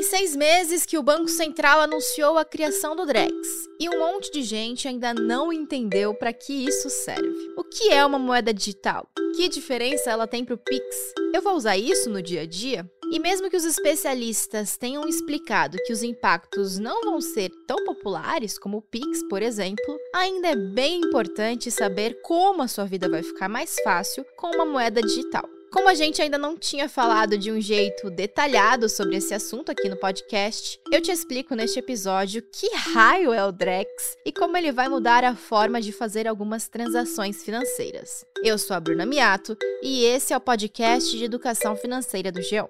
Tem seis meses que o Banco Central anunciou a criação do Drex e um monte de gente ainda não entendeu para que isso serve. O que é uma moeda digital? Que diferença ela tem para o Pix? Eu vou usar isso no dia a dia? E mesmo que os especialistas tenham explicado que os impactos não vão ser tão populares como o Pix, por exemplo, ainda é bem importante saber como a sua vida vai ficar mais fácil com uma moeda digital. Como a gente ainda não tinha falado de um jeito detalhado sobre esse assunto aqui no podcast, eu te explico neste episódio que raio é o Drex e como ele vai mudar a forma de fazer algumas transações financeiras. Eu sou a Bruna Miato e esse é o podcast de educação financeira do Geão.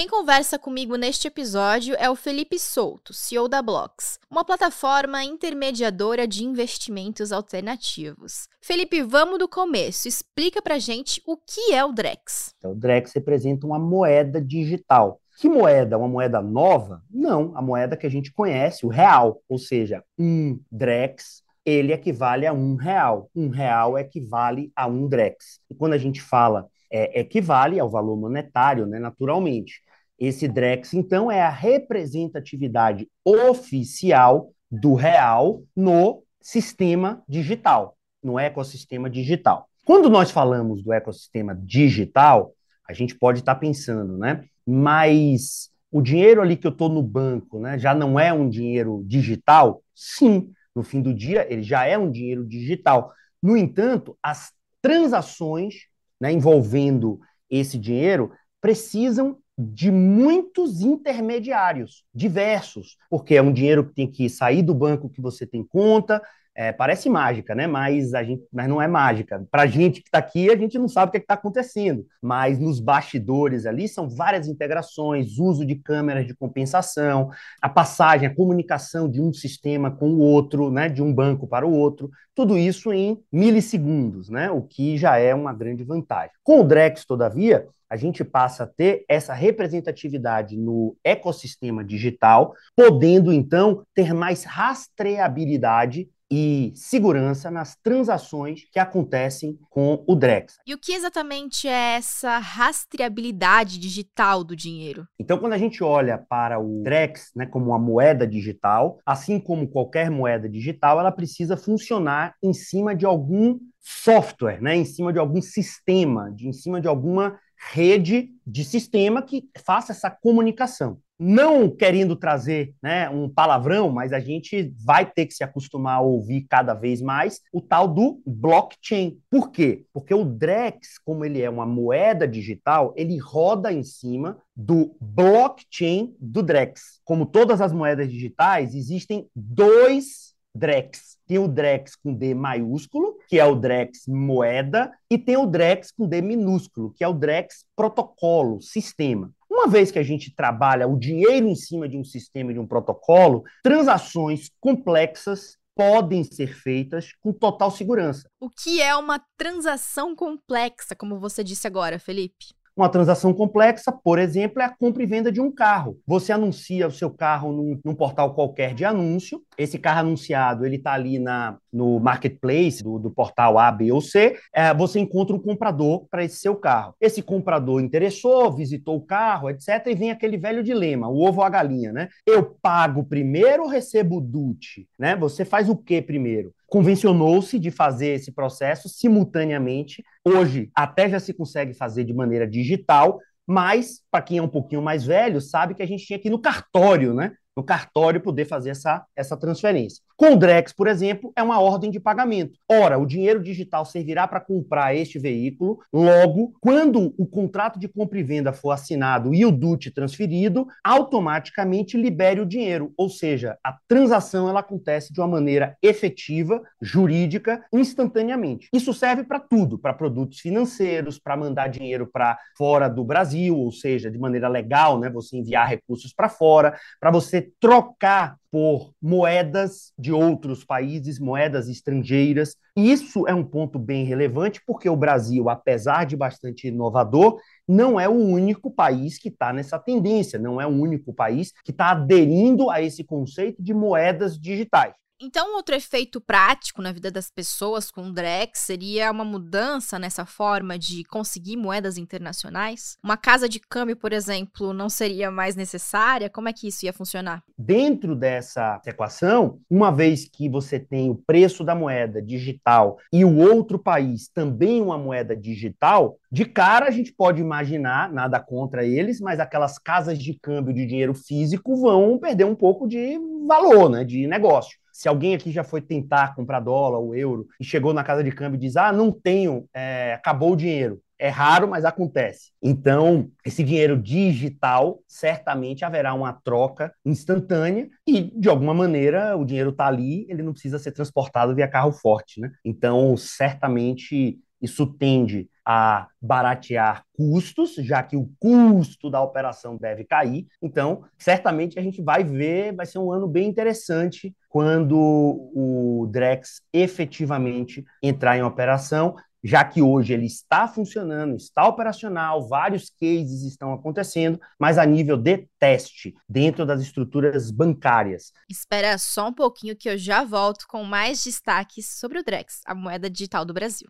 Quem conversa comigo neste episódio é o Felipe Souto, CEO da Blocks, uma plataforma intermediadora de investimentos alternativos. Felipe, vamos do começo. Explica pra gente o que é o Drex. Então, o Drex representa uma moeda digital. Que moeda? Uma moeda nova? Não, a moeda que a gente conhece, o real. Ou seja, um Drex ele equivale a um real. Um real equivale a um Drex. E quando a gente fala é, equivale ao valor monetário, né, naturalmente. Esse DREX, então, é a representatividade oficial do real no sistema digital, no ecossistema digital. Quando nós falamos do ecossistema digital, a gente pode estar tá pensando, né? Mas o dinheiro ali que eu estou no banco, né, já não é um dinheiro digital? Sim, no fim do dia ele já é um dinheiro digital. No entanto, as transações né, envolvendo esse dinheiro precisam de muitos intermediários, diversos, porque é um dinheiro que tem que sair do banco que você tem conta, é, parece mágica, né? Mas a gente, mas não é mágica. Para a gente que está aqui, a gente não sabe o que é está acontecendo. Mas nos bastidores ali são várias integrações, uso de câmeras de compensação, a passagem, a comunicação de um sistema com o outro, né? De um banco para o outro. Tudo isso em milissegundos, né? O que já é uma grande vantagem. Com o Drex, todavia, a gente passa a ter essa representatividade no ecossistema digital, podendo então ter mais rastreabilidade e segurança nas transações que acontecem com o Drex. E o que exatamente é essa rastreabilidade digital do dinheiro? Então, quando a gente olha para o Drex né, como uma moeda digital, assim como qualquer moeda digital, ela precisa funcionar em cima de algum software, né, em cima de algum sistema, de, em cima de alguma rede de sistema que faça essa comunicação não querendo trazer né, um palavrão, mas a gente vai ter que se acostumar a ouvir cada vez mais o tal do blockchain. Por quê? Porque o Drex, como ele é uma moeda digital, ele roda em cima do blockchain do Drex. Como todas as moedas digitais, existem dois Drex. Tem o Drex com D maiúsculo, que é o Drex moeda, e tem o Drex com D minúsculo, que é o Drex protocolo, sistema. Uma vez que a gente trabalha o dinheiro em cima de um sistema, de um protocolo, transações complexas podem ser feitas com total segurança. O que é uma transação complexa, como você disse agora, Felipe? Uma transação complexa, por exemplo, é a compra e venda de um carro. Você anuncia o seu carro num, num portal qualquer de anúncio. Esse carro anunciado, ele está ali na, no marketplace do, do, portal A, B ou C. É, você encontra um comprador para esse seu carro. Esse comprador interessou, visitou o carro, etc. E vem aquele velho dilema, o ovo ou a galinha, né? Eu pago primeiro ou recebo o DUT? Né? Você faz o que primeiro? Convencionou-se de fazer esse processo simultaneamente. Hoje, até já se consegue fazer de maneira digital, mas, para quem é um pouquinho mais velho, sabe que a gente tinha que ir no cartório, né? no cartório poder fazer essa, essa transferência. Com o Drex, por exemplo, é uma ordem de pagamento. Ora, o dinheiro digital servirá para comprar este veículo, logo, quando o contrato de compra e venda for assinado e o DUT transferido, automaticamente libere o dinheiro, ou seja, a transação ela acontece de uma maneira efetiva, jurídica, instantaneamente. Isso serve para tudo, para produtos financeiros, para mandar dinheiro para fora do Brasil, ou seja, de maneira legal, né, você enviar recursos para fora, para você trocar por moedas de outros países, moedas estrangeiras. Isso é um ponto bem relevante, porque o Brasil, apesar de bastante inovador, não é o único país que está nessa tendência, não é o único país que está aderindo a esse conceito de moedas digitais. Então, outro efeito prático na vida das pessoas com o Drex seria uma mudança nessa forma de conseguir moedas internacionais? Uma casa de câmbio, por exemplo, não seria mais necessária? Como é que isso ia funcionar? Dentro dessa equação, uma vez que você tem o preço da moeda digital e o outro país também uma moeda digital, de cara a gente pode imaginar, nada contra eles, mas aquelas casas de câmbio de dinheiro físico vão perder um pouco de valor, né, de negócio. Se alguém aqui já foi tentar comprar dólar ou euro e chegou na casa de câmbio e diz: Ah, não tenho, é, acabou o dinheiro. É raro, mas acontece. Então, esse dinheiro digital, certamente haverá uma troca instantânea e, de alguma maneira, o dinheiro está ali, ele não precisa ser transportado via carro forte, né? Então, certamente, isso tende a baratear custos, já que o custo da operação deve cair. Então, certamente a gente vai ver, vai ser um ano bem interessante quando o Drex efetivamente entrar em operação, já que hoje ele está funcionando, está operacional, vários cases estão acontecendo, mas a nível de teste, dentro das estruturas bancárias. Espera só um pouquinho que eu já volto com mais destaques sobre o Drex, a moeda digital do Brasil.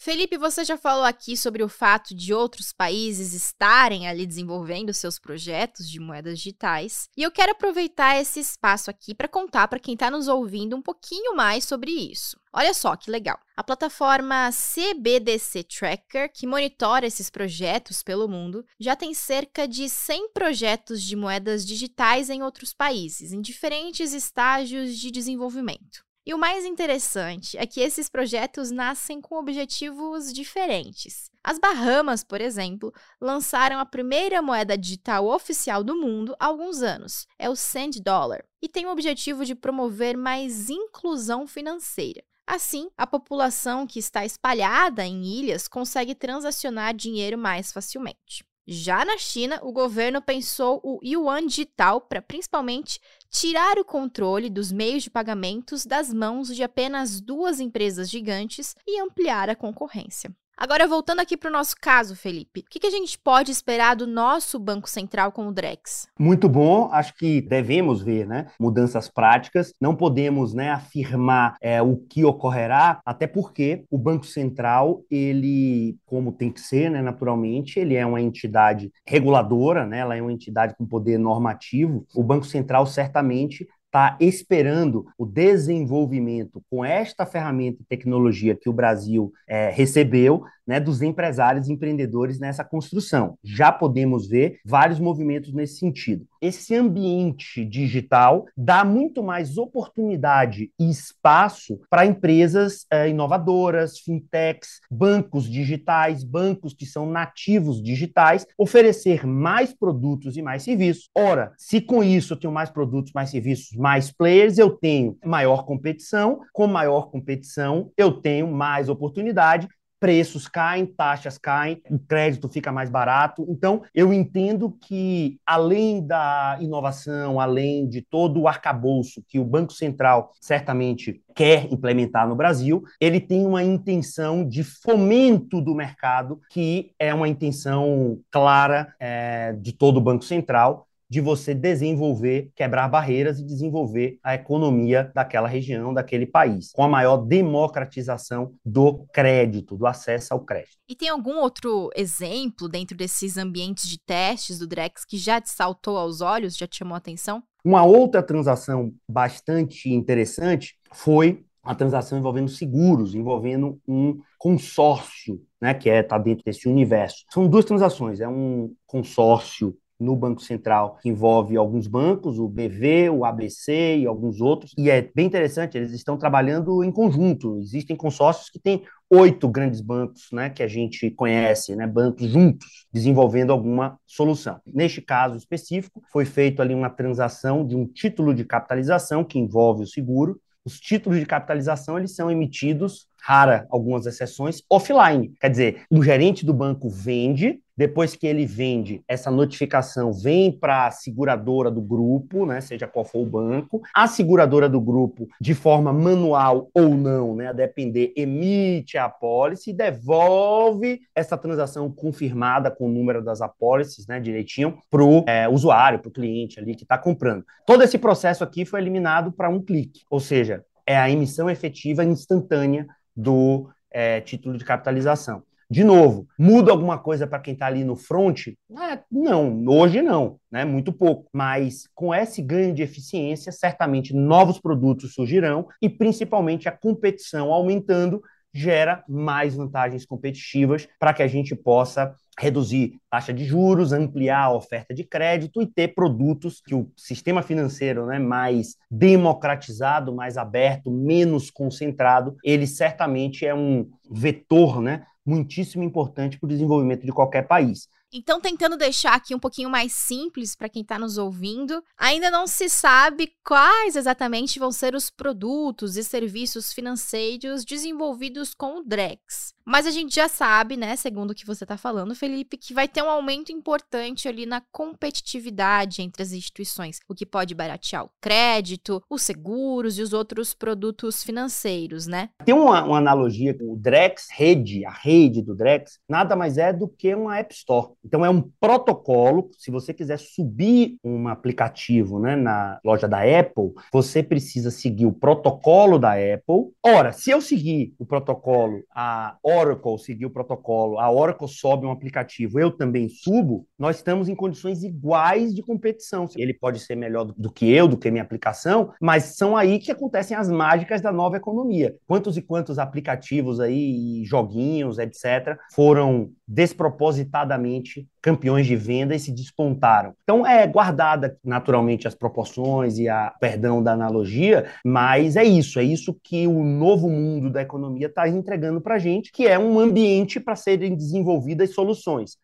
Felipe, você já falou aqui sobre o fato de outros países estarem ali desenvolvendo seus projetos de moedas digitais, e eu quero aproveitar esse espaço aqui para contar para quem está nos ouvindo um pouquinho mais sobre isso. Olha só que legal. A plataforma CBDC Tracker, que monitora esses projetos pelo mundo, já tem cerca de 100 projetos de moedas digitais em outros países, em diferentes estágios de desenvolvimento. E o mais interessante é que esses projetos nascem com objetivos diferentes. As Bahamas, por exemplo, lançaram a primeira moeda digital oficial do mundo há alguns anos, é o Sand Dollar, e tem o objetivo de promover mais inclusão financeira. Assim, a população que está espalhada em ilhas consegue transacionar dinheiro mais facilmente. Já na China, o governo pensou o yuan digital para principalmente tirar o controle dos meios de pagamentos das mãos de apenas duas empresas gigantes e ampliar a concorrência. Agora, voltando aqui para o nosso caso, Felipe, o que, a gente pode esperar do nosso Banco Central com o Drex? Muito bom, acho que devemos ver né, mudanças práticas, não podemos né, afirmar é, o que ocorrerá, até porque o Banco Central, ele, como tem que ser, né, naturalmente, ele é uma entidade reguladora, né, ela é uma entidade com poder normativo, o Banco Central certamente está esperando o desenvolvimento com esta ferramenta e tecnologia que o Brasil é, recebeu né, dos empresários e empreendedores nessa construção. Já podemos ver vários movimentos nesse sentido. Esse ambiente digital dá muito mais oportunidade e espaço para empresas é, inovadoras, fintechs, bancos digitais, bancos que são nativos digitais, oferecer mais produtos e mais serviços. Ora, se com isso eu tenho mais produtos, mais serviços, mais players, eu tenho maior competição. Com maior competição, eu tenho mais oportunidade preços caem, taxas caem, o crédito fica mais barato. Então, eu entendo que, além da inovação, além de todo o arcabouço que o Banco Central certamente quer implementar no Brasil, ele tem uma intenção de fomento do mercado, que é uma intenção clara é, de todo o Banco Central, de você desenvolver, quebrar barreiras e desenvolver a economia daquela região, daquele país, com a maior democratização do crédito, do acesso ao crédito. E tem algum outro exemplo dentro desses ambientes de testes do Drex que já te saltou aos olhos, já te chamou a atenção? Uma outra transação bastante interessante foi a transação envolvendo seguros, envolvendo um consórcio, né, que é tá dentro desse universo. São duas transações, é um consórcio no Banco Central, que envolve alguns bancos, o BV, o ABC e alguns outros. E é bem interessante, eles estão trabalhando em conjunto. Existem consórcios que têm oito grandes bancos né, que a gente conhece, né, bancos juntos, desenvolvendo alguma solução. Neste caso específico, foi feita ali uma transação de um título de capitalização que envolve o seguro. Os títulos de capitalização eles são emitidos, rara algumas exceções, offline. Quer dizer, o gerente do banco vende Depois que ele vende, essa notificação vem para a seguradora do grupo, né, seja qual for o banco. A seguradora do grupo, de forma manual ou não, né, a depender, emite a apólice e devolve essa transação confirmada com o número das apólices, né, direitinho, para o é, usuário, para o cliente ali que está comprando. Todo esse processo aqui foi eliminado para um clique, ou seja, é a emissão efetiva instantânea do é, título de capitalização. De novo, muda alguma coisa para quem está ali no front? É, não, hoje não, né? Muito pouco. Mas com esse ganho de eficiência, certamente novos produtos surgirão e principalmente a competição aumentando gera mais vantagens competitivas para que a gente possa reduzir taxa de juros, ampliar a oferta de crédito e ter produtos que o sistema financeiro né, mais democratizado, mais aberto, menos concentrado, ele certamente é um vetor né, muitíssimo importante para o desenvolvimento de qualquer país. Então, tentando deixar aqui um pouquinho mais simples para quem está nos ouvindo, ainda não se sabe quais exatamente vão ser os produtos e serviços financeiros desenvolvidos com o Drex. Mas a gente já sabe, né, segundo o que você está falando, Felipe, que vai ter um aumento importante ali na competitividade entre as instituições, o que pode baratear o crédito, os seguros e os outros produtos financeiros, né? Tem uma, uma analogia com o Drex rede, a rede do Drex, nada mais é do que uma App Store. Então é um protocolo, se você quiser subir um aplicativo, né, na loja da Apple, você precisa seguir o protocolo da Apple. Ora, se eu seguir o protocolo, a Oracle seguir o protocolo, a Oracle sobe um aplicativo, eu também subo, nós estamos em condições iguais de competição. Ele pode ser melhor do que eu, do que minha aplicação, mas são aí que acontecem as mágicas da nova economia. Quantos e quantos aplicativos aí, joguinhos, etc., foram despropositadamente campeões de venda e se despontaram. Então é guardada naturalmente as proporções e a perdão da analogia, mas é isso, é isso que o novo mundo da economia está entregando para gente, que é um ambiente para serem desenvolvidas soluções.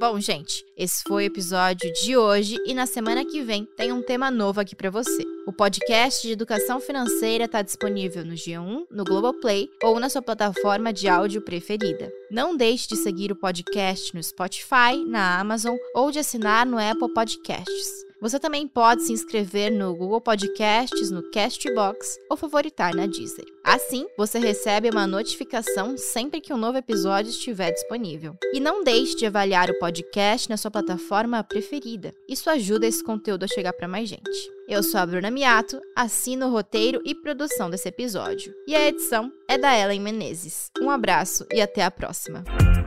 Bom, gente, esse foi o episódio de hoje e na semana que vem tem um tema novo aqui para você. O podcast de educação financeira está disponível no G1, no Globoplay ou na sua plataforma de áudio preferida. Não deixe de seguir o podcast no Spotify, na Amazon ou de assinar no Apple Podcasts. Você também pode se inscrever no Google Podcasts, no Castbox ou favoritar na Deezer. Assim, você recebe uma notificação sempre que um novo episódio estiver disponível. E não deixe de avaliar o podcast na sua plataforma preferida. Isso ajuda esse conteúdo a chegar para mais gente. Eu sou a Bruna Miato, assino o roteiro e produção desse episódio. E a edição é da Ellen Menezes. Um abraço e até a próxima.